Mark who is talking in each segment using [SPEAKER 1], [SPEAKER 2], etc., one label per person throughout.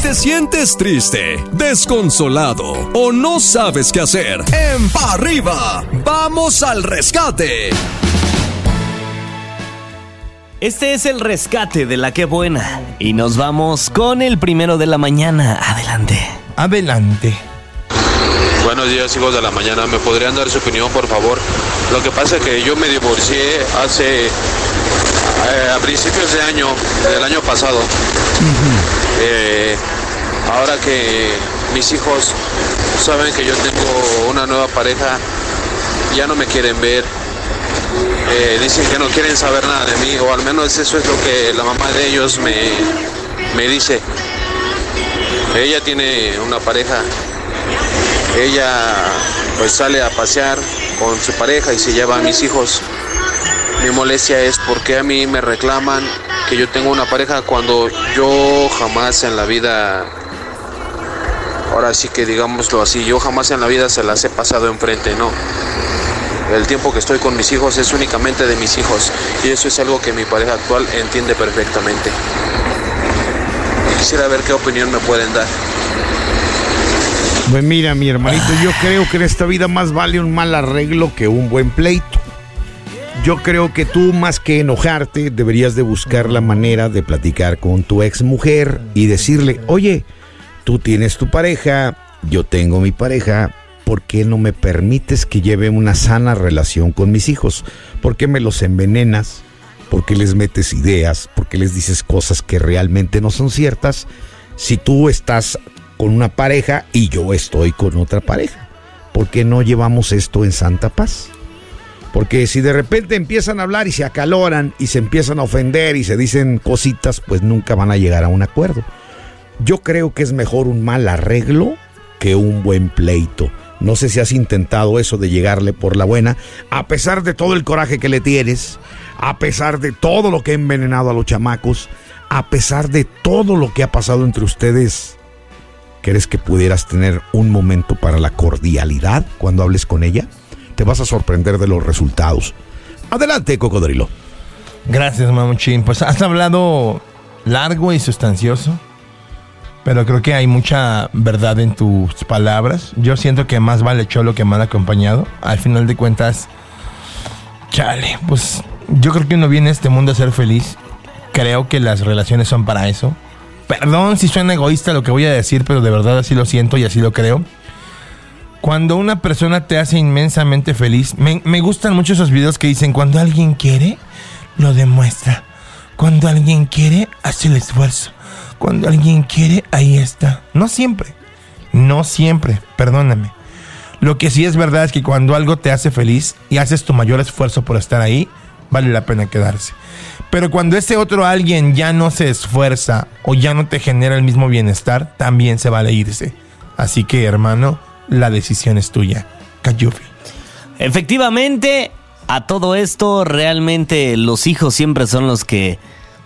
[SPEAKER 1] te sientes triste, desconsolado o no sabes qué hacer, en Pa' arriba, vamos al rescate.
[SPEAKER 2] Este es el rescate de la que buena. Y nos vamos con el primero de la mañana. Adelante.
[SPEAKER 3] Adelante.
[SPEAKER 4] Buenos días, hijos de la mañana. ¿Me podrían dar su opinión, por favor? Lo que pasa es que yo me divorcié hace. Eh, a principios de año, del año pasado. Eh, ahora que mis hijos saben que yo tengo una nueva pareja, ya no me quieren ver. Eh, dicen que no quieren saber nada de mí, o al menos eso es lo que la mamá de ellos me, me dice. Ella tiene una pareja ella pues sale a pasear con su pareja y se lleva a mis hijos. Mi molestia es porque a mí me reclaman que yo tengo una pareja cuando yo jamás en la vida, ahora sí que digámoslo así, yo jamás en la vida se las he pasado enfrente, no. El tiempo que estoy con mis hijos es únicamente de mis hijos y eso es algo que mi pareja actual entiende perfectamente. Quisiera ver qué opinión me pueden dar.
[SPEAKER 3] Pues mira, mi hermanito, yo creo que en esta vida más vale un mal arreglo que un buen pleito. Yo creo que tú más que enojarte deberías de buscar la manera de platicar con tu ex mujer y decirle, oye, tú tienes tu pareja, yo tengo mi pareja, ¿por qué no me permites que lleve una sana relación con mis hijos? ¿Por qué me los envenenas? ¿Por qué les metes ideas? ¿Por qué les dices cosas que realmente no son ciertas? Si tú estás con una pareja y yo estoy con otra pareja. ¿Por qué no llevamos esto en santa paz? Porque si de repente empiezan a hablar y se acaloran y se empiezan a ofender y se dicen cositas, pues nunca van a llegar a un acuerdo. Yo creo que es mejor un mal arreglo que un buen pleito. No sé si has intentado eso de llegarle por la buena, a pesar de todo el coraje que le tienes, a pesar de todo lo que ha envenenado a los chamacos, a pesar de todo lo que ha pasado entre ustedes. ¿Crees que pudieras tener un momento para la cordialidad cuando hables con ella? Te vas a sorprender de los resultados. Adelante, cocodrilo.
[SPEAKER 5] Gracias, Mamuchín. Pues has hablado largo y sustancioso, pero creo que hay mucha verdad en tus palabras. Yo siento que más vale cholo que mal acompañado. Al final de cuentas, chale, pues yo creo que uno viene a este mundo a ser feliz. Creo que las relaciones son para eso. Perdón si suena egoísta lo que voy a decir, pero de verdad así lo siento y así lo creo. Cuando una persona te hace inmensamente feliz, me, gustan mucho esos videos que dicen, cuando alguien quiere, lo demuestra. Cuando alguien quiere, hace el esfuerzo. Cuando alguien quiere, ahí está. No siempre. No siempre, perdóname. Lo que sí es verdad es que cuando algo te hace feliz y haces tu mayor esfuerzo por estar ahí, vale la pena quedarse. Pero cuando ese otro alguien ya no se esfuerza o ya no te genera el mismo bienestar, también se vale irse. Así que, hermano, la decisión es tuya. Cayufi.
[SPEAKER 2] Efectivamente, a todo esto, realmente los hijos siempre son los que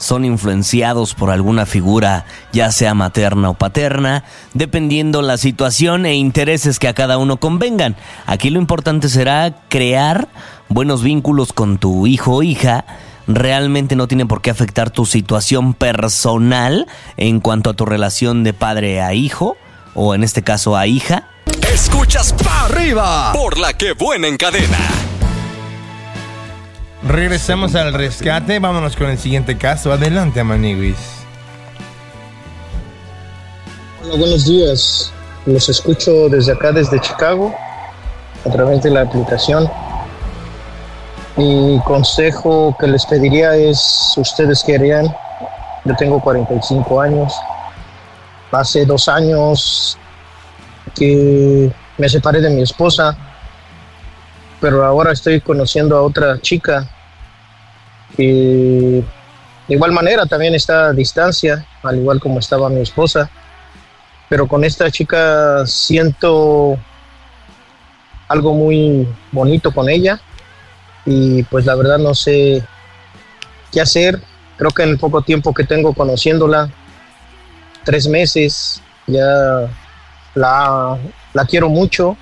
[SPEAKER 2] son influenciados por alguna figura, ya sea materna o paterna, dependiendo la situación e intereses que a cada uno convengan. Aquí lo importante será crear buenos vínculos con tu hijo o hija. Realmente no tiene por qué afectar tu situación personal en cuanto a tu relación de padre a hijo, o en este caso a hija.
[SPEAKER 1] Escuchas Pa' arriba por la que buena en cadena.
[SPEAKER 5] Regresamos al rescate. Vámonos con el siguiente caso. Adelante, Maniguis.
[SPEAKER 6] Hola, buenos días. Los escucho desde acá, desde Chicago, a través de la aplicación. Mi consejo que les pediría es, ustedes qué harían. Yo tengo 45 años. Hace dos años que me separé de mi esposa, pero ahora estoy conociendo a otra chica que de igual manera también está a distancia, al igual como estaba mi esposa pero con esta chica siento algo muy bonito con ella y pues la verdad no sé qué hacer. Creo que en el poco tiempo que tengo conociéndola, tres meses, ya la, la quiero mucho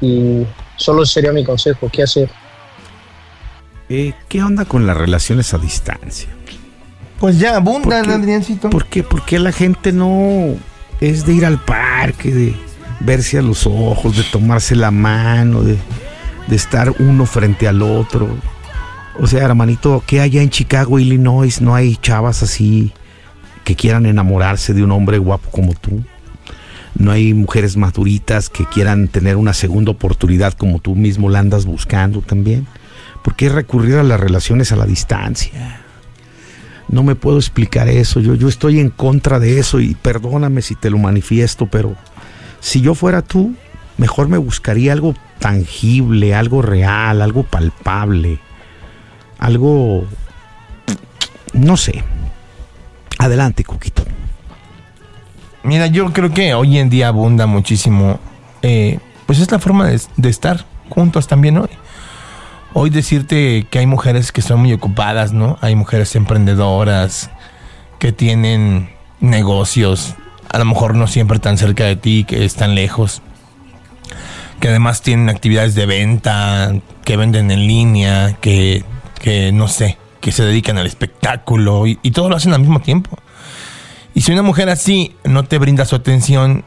[SPEAKER 6] y solo sería mi consejo, ¿qué hacer?
[SPEAKER 3] Eh, ¿Qué onda con las relaciones a distancia?
[SPEAKER 5] Pues ya abundan,
[SPEAKER 3] ¿Por qué?
[SPEAKER 5] Adriancito.
[SPEAKER 3] ¿Por qué? Porque la gente no es de ir al parque, de verse a los ojos, de tomarse la mano, de, de estar uno frente al otro. O sea, hermanito, que allá en Chicago, Illinois, no hay chavas así que quieran enamorarse de un hombre guapo como tú. No hay mujeres maduritas que quieran tener una segunda oportunidad como tú mismo la andas buscando también. ¿Por qué recurrir a las relaciones a la distancia? No me puedo explicar eso. Yo, yo estoy en contra de eso y perdóname si te lo manifiesto, pero si yo fuera tú, mejor me buscaría algo tangible, algo real, algo palpable, algo... No sé. Adelante, Coquito.
[SPEAKER 5] Mira, yo creo que hoy en día abunda muchísimo. eh, pues es la forma de, estar juntos también hoy. Hoy decirte que hay mujeres que son muy ocupadas, ¿no? Hay mujeres emprendedoras que tienen negocios, a lo mejor no siempre tan cerca de ti, que están lejos. Que además tienen actividades de venta, que venden en línea, que, que no sé, que se dedican al espectáculo y todo lo hacen al mismo tiempo. Y si una mujer así no te brinda su atención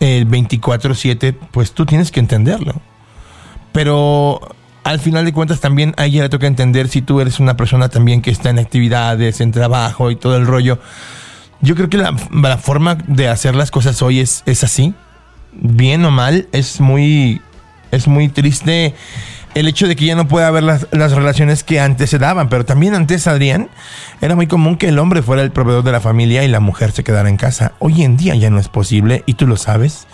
[SPEAKER 5] el 24/7, pues tú tienes que entenderlo. Pero al final de cuentas también a ella le toca entender si tú eres una persona también que está en actividades, en trabajo y todo el rollo. Yo creo que la, la forma de hacer las cosas hoy es, es así. Bien o mal, es muy, es muy triste el hecho de que ya no pueda haber las, las relaciones que antes se daban. Pero también antes, Adrián, era muy común que el hombre fuera el proveedor de la familia y la mujer se quedara en casa. Hoy en día ya no es posible y tú lo sabes.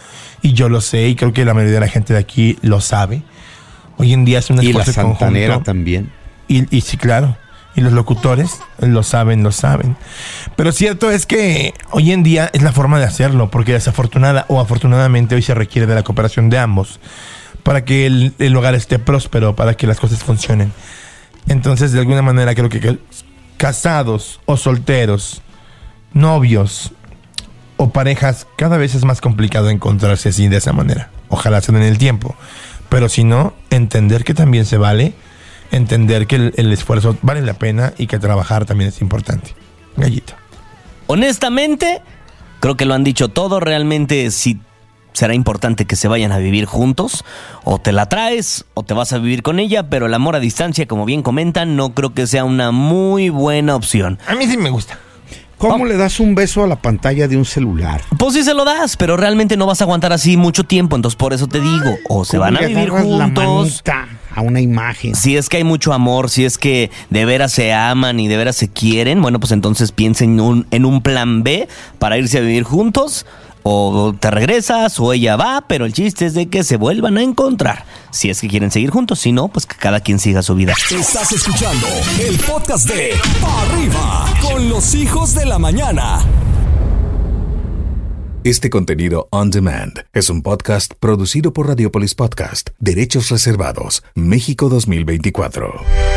[SPEAKER 5] Y yo lo sé y creo que la mayoría de la gente de aquí lo sabe. Hoy en día es un
[SPEAKER 3] Y la
[SPEAKER 5] esfuerzo
[SPEAKER 3] santanera
[SPEAKER 5] conjunto.
[SPEAKER 3] también.
[SPEAKER 5] Y, y sí, claro. Y los locutores lo saben, lo saben. Pero cierto es que hoy en día es la forma de hacerlo, porque desafortunada o afortunadamente hoy se requiere de la cooperación de ambos para que el, el hogar esté próspero, para que las cosas funcionen. Entonces, de alguna manera, creo que, casados o solteros, novios o parejas, cada vez es más complicado encontrarse así de esa manera. Ojalá se den el tiempo. Pero si no, entender que también se vale, entender que el, el esfuerzo vale la pena y que trabajar también es importante. Gallito.
[SPEAKER 2] Honestamente, creo que lo han dicho todo. Realmente sí será importante que se vayan a vivir juntos. O te la traes o te vas a vivir con ella. Pero el amor a distancia, como bien comentan, no creo que sea una muy buena opción.
[SPEAKER 5] A mí sí me gusta.
[SPEAKER 3] ¿Cómo le das un beso a la pantalla de un celular?
[SPEAKER 2] Pues sí se lo das, pero realmente no vas a aguantar así mucho tiempo. Entonces por eso te digo, o se
[SPEAKER 3] ¿Cómo
[SPEAKER 2] van a vivir
[SPEAKER 3] la
[SPEAKER 2] juntos.
[SPEAKER 3] manita a una imagen.
[SPEAKER 2] Si es que hay mucho amor, si es que de veras se aman y de veras se quieren, bueno, pues entonces piensen en un, en un plan B para irse a vivir juntos. O te regresas o ella va, pero el chiste es de que se vuelvan a encontrar. Si es que quieren seguir juntos, si no, pues que cada quien siga su vida.
[SPEAKER 1] Estás escuchando el podcast de Pa' Arriba con los hijos de la mañana.
[SPEAKER 7] Este contenido on demand es un podcast producido por Radiopolis Podcast, Derechos Reservados, México 2024.